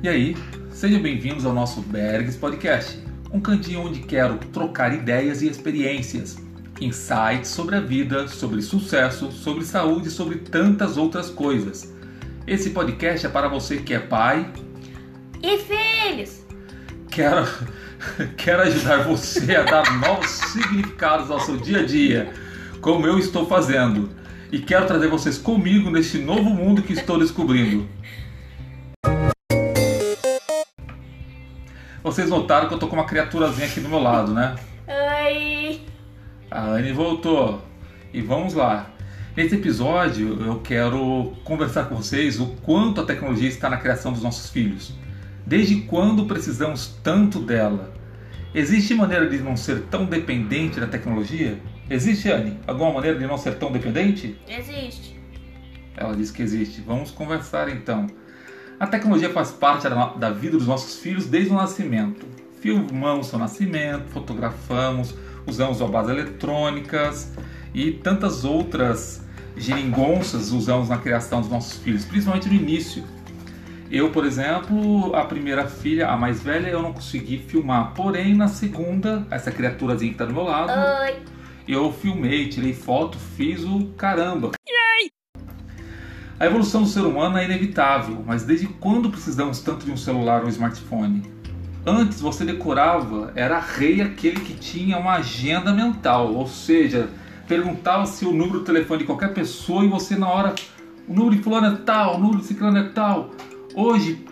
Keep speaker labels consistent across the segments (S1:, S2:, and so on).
S1: E aí, sejam bem-vindos ao nosso Bergs Podcast, um cantinho onde quero trocar ideias e experiências, insights sobre a vida, sobre sucesso, sobre saúde e sobre tantas outras coisas. Esse podcast é para você que é pai
S2: e filhos.
S1: Quero, quero ajudar você a dar novos significados ao seu dia a dia, como eu estou fazendo. E quero trazer vocês comigo neste novo mundo que estou descobrindo. Vocês notaram que eu tô com uma criaturazinha aqui do meu lado, né?
S2: Oi!
S1: A Anne voltou. E vamos lá. Nesse episódio eu quero conversar com vocês o quanto a tecnologia está na criação dos nossos filhos. Desde quando precisamos tanto dela? Existe maneira de não ser tão dependente da tecnologia? Existe, Anne, alguma maneira de não ser tão dependente?
S2: Existe.
S1: Ela disse que existe. Vamos conversar então. A tecnologia faz parte da vida dos nossos filhos desde o nascimento. Filmamos seu nascimento, fotografamos, usamos babás eletrônicas e tantas outras geringonças usamos na criação dos nossos filhos, principalmente no início. Eu, por exemplo, a primeira filha, a mais velha, eu não consegui filmar. Porém, na segunda, essa criaturazinha que está do meu lado,
S2: Oi!
S1: eu filmei, tirei foto, fiz o caramba. A evolução do ser humano é inevitável, mas desde quando precisamos tanto de um celular ou smartphone? Antes você decorava, era rei aquele que tinha uma agenda mental, ou seja, perguntava se o número do telefone de qualquer pessoa e você na hora, o número de fulano é tal, o número de ciclano é tal. Hoje,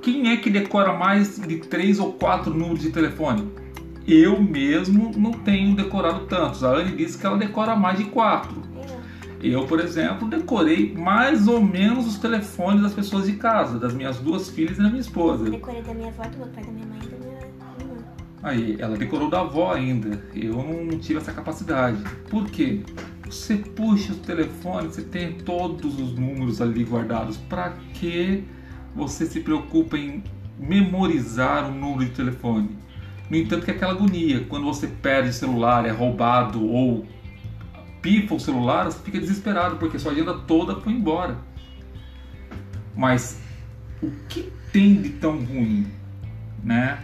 S1: quem é que decora mais de três ou quatro números de telefone? Eu mesmo não tenho decorado tantos. A Anne disse que ela decora mais de quatro. Eu, por exemplo, decorei mais ou menos os telefones das pessoas de casa, das minhas duas filhas e da minha esposa.
S2: Decorei da minha avó, do meu pai, da minha mãe e da minha irmã.
S1: Aí, ela decorou da avó ainda. Eu não tive essa capacidade. Por quê? Você puxa o telefone, você tem todos os números ali guardados. Para que você se preocupa em memorizar o número de telefone? No entanto, que é aquela agonia, quando você perde o celular, é roubado ou pifa o celular, você fica desesperado porque sua agenda toda foi embora. Mas o que tem de tão ruim, né?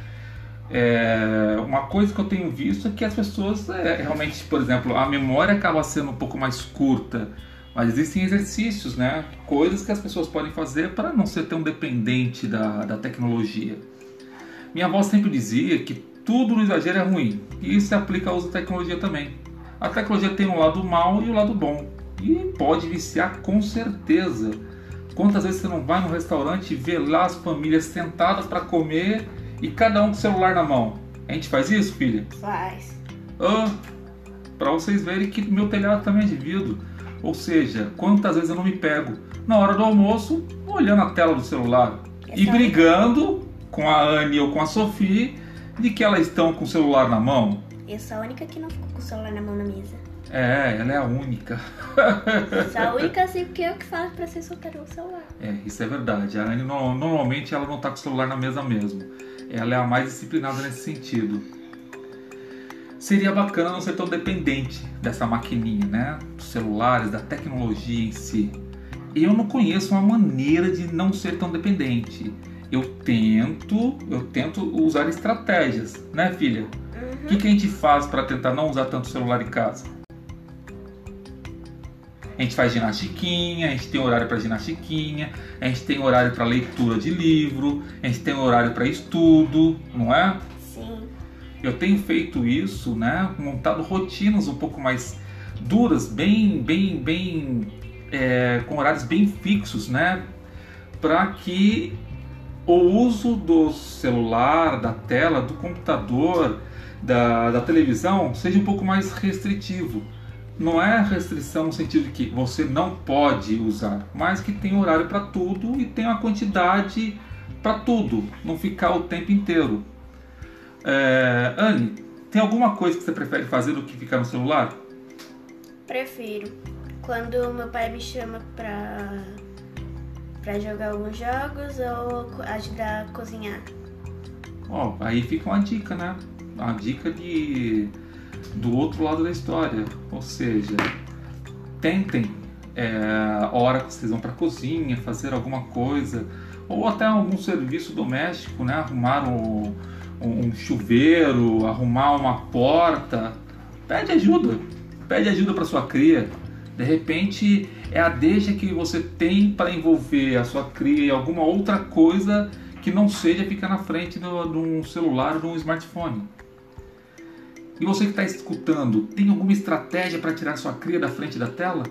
S1: É, uma coisa que eu tenho visto é que as pessoas é, realmente, por exemplo, a memória acaba sendo um pouco mais curta, mas existem exercícios, né? Coisas que as pessoas podem fazer para não ser tão dependente da, da tecnologia. Minha avó sempre dizia que tudo no exagero é ruim, e isso se aplica ao uso da tecnologia também. A tecnologia tem um lado mal e o um lado bom, e pode viciar com certeza. Quantas vezes você não vai no restaurante e vê lá as famílias sentadas para comer e cada um com o celular na mão? A gente faz isso, filha?
S2: Faz.
S1: Ah, para vocês verem que meu telhado também é de vidro. Ou seja, quantas vezes eu não me pego na hora do almoço olhando a tela do celular e brigando com a Anne ou com a Sofia de que elas estão com o celular na mão.
S2: Eu sou a única que não ficou com o celular na mão na mesa.
S1: É, ela é a única.
S2: Sou a única assim porque eu que falo pra você soltar o celular.
S1: É, isso é verdade. A Anne no- normalmente ela não tá com o celular na mesa mesmo. Ela é a mais disciplinada nesse sentido. Seria bacana não ser tão dependente dessa maquininha, né? Dos celulares, da tecnologia em si. Eu não conheço uma maneira de não ser tão dependente. Eu tento, eu tento usar estratégias, né, filha? O que, que a gente faz para tentar não usar tanto celular em casa? A gente faz ginastiquinha, a gente tem horário para ginastiquinha, a gente tem horário para leitura de livro, a gente tem horário para estudo, não é?
S2: Sim.
S1: Eu tenho feito isso, né? Montado rotinas um pouco mais duras, bem, bem, bem, é, com horários bem fixos, né? Para que o uso do celular, da tela, do computador, da, da televisão seja um pouco mais restritivo. Não é restrição no sentido de que você não pode usar, mas que tem horário para tudo e tem uma quantidade para tudo, não ficar o tempo inteiro. É, Anne, tem alguma coisa que você prefere fazer do que ficar no celular?
S2: Prefiro. Quando meu pai me chama pra, pra jogar alguns jogos ou ajudar a cozinhar.
S1: Ó, aí fica uma dica, né? Uma dica de do outro lado da história. Ou seja, tentem é, a hora que vocês vão para a cozinha, fazer alguma coisa, ou até algum serviço doméstico, né? Arrumar um, um chuveiro, arrumar uma porta. Pede ajuda, pede ajuda para sua cria. De repente é a deixa que você tem para envolver a sua cria em alguma outra coisa que não seja ficar na frente de um celular ou de um smartphone. E você que está escutando, tem alguma estratégia para tirar sua cria da frente da tela?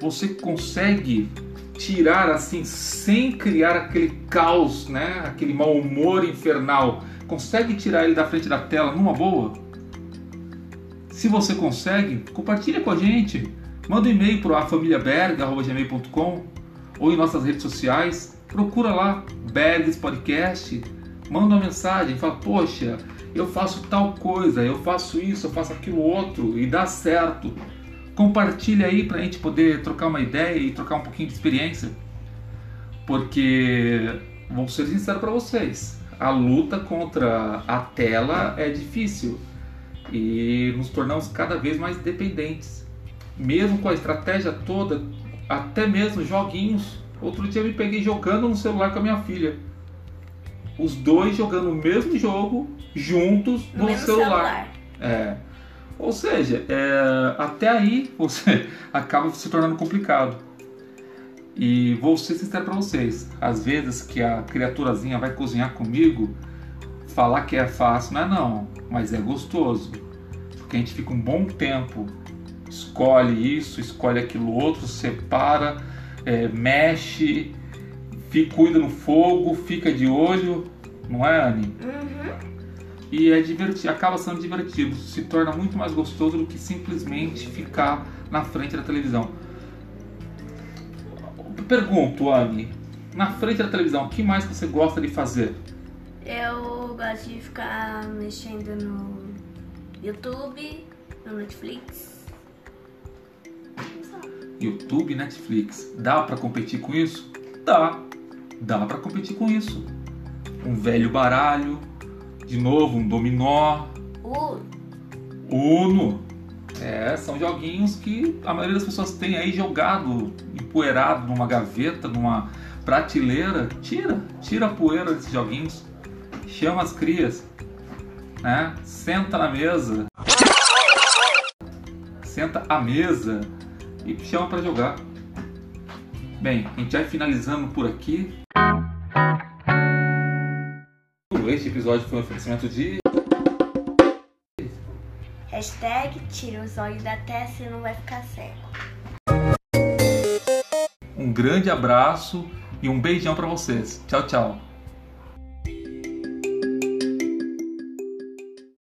S1: Você consegue tirar assim sem criar aquele caos, né? Aquele mau humor infernal. Consegue tirar ele da frente da tela numa boa? Se você consegue, compartilha com a gente. Manda um e-mail para afamiliaberg.gmail.com ou em nossas redes sociais. Procura lá, Bergs Podcast. Manda uma mensagem, fala, poxa, eu faço tal coisa, eu faço isso, eu faço aquilo outro e dá certo. Compartilha aí para a gente poder trocar uma ideia e trocar um pouquinho de experiência. Porque, vou ser sincero para vocês, a luta contra a tela é difícil e nos tornamos cada vez mais dependentes. Mesmo com a estratégia toda, até mesmo joguinhos. Outro dia eu me peguei jogando no celular com a minha filha. Os dois jogando o mesmo jogo juntos no, no celular. celular. É. Ou seja, é, até aí você acaba se tornando complicado. E vou ser sincero para vocês: às vezes que a criaturazinha vai cozinhar comigo, falar que é fácil não é não, mas é gostoso. Porque a gente fica um bom tempo, escolhe isso, escolhe aquilo outro, separa, é, mexe, fica, cuida no fogo, fica de olho, não é, Anne?
S2: Uhum
S1: e é divertido, acaba sendo divertido, se torna muito mais gostoso do que simplesmente ficar na frente da televisão. Pergunto, Anne, na frente da televisão, o que mais você gosta de fazer?
S2: Eu gosto de ficar mexendo no YouTube, no Netflix.
S1: YouTube, Netflix, dá para competir com isso? Dá, dá para competir com isso. Um velho baralho, de novo, um dominó.
S2: Uno.
S1: Uno. É, são joguinhos que a maioria das pessoas tem aí jogado, empoeirado numa gaveta, numa prateleira. Tira, tira a poeira desses joguinhos. Chama as crias. Né? Senta na mesa. Senta à mesa e chama para jogar. Bem, a gente vai finalizando por aqui. Este episódio foi um oferecimento de.
S2: Hashtag tira os olhos da testa e não vai ficar cego.
S1: Um grande abraço e um beijão para vocês. Tchau, tchau.